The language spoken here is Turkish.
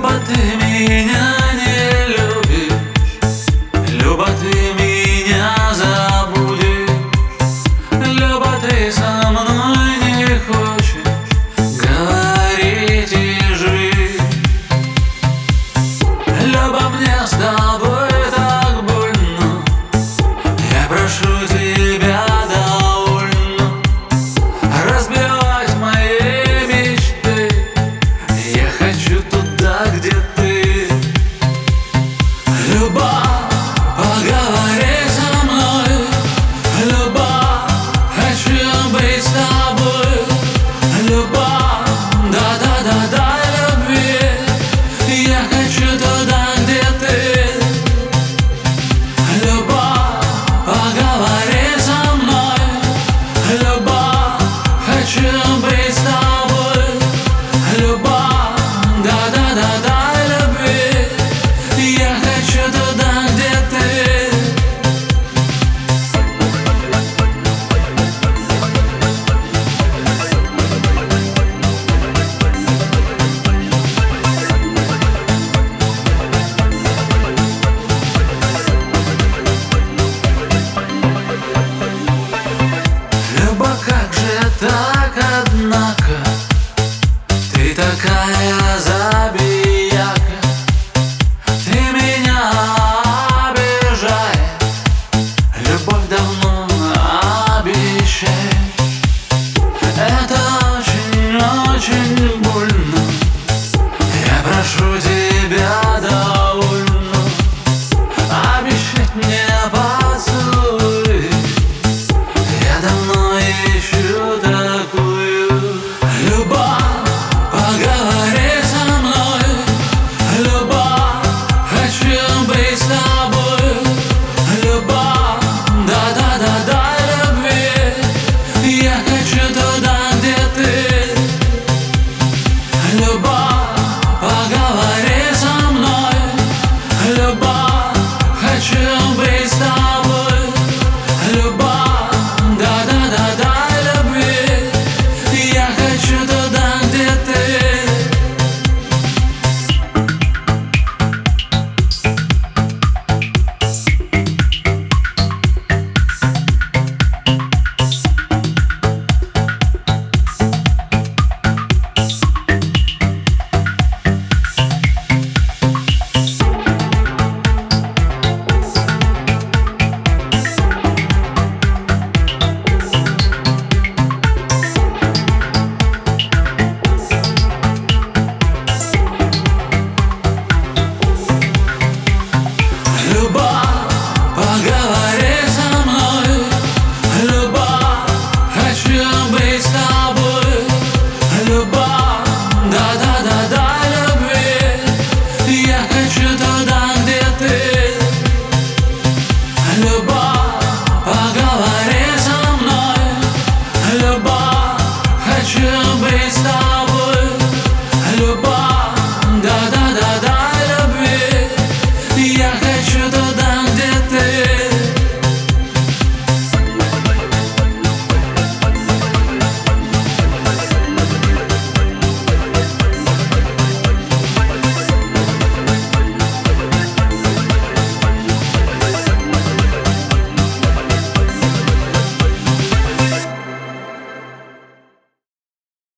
yabadım inan 주신 물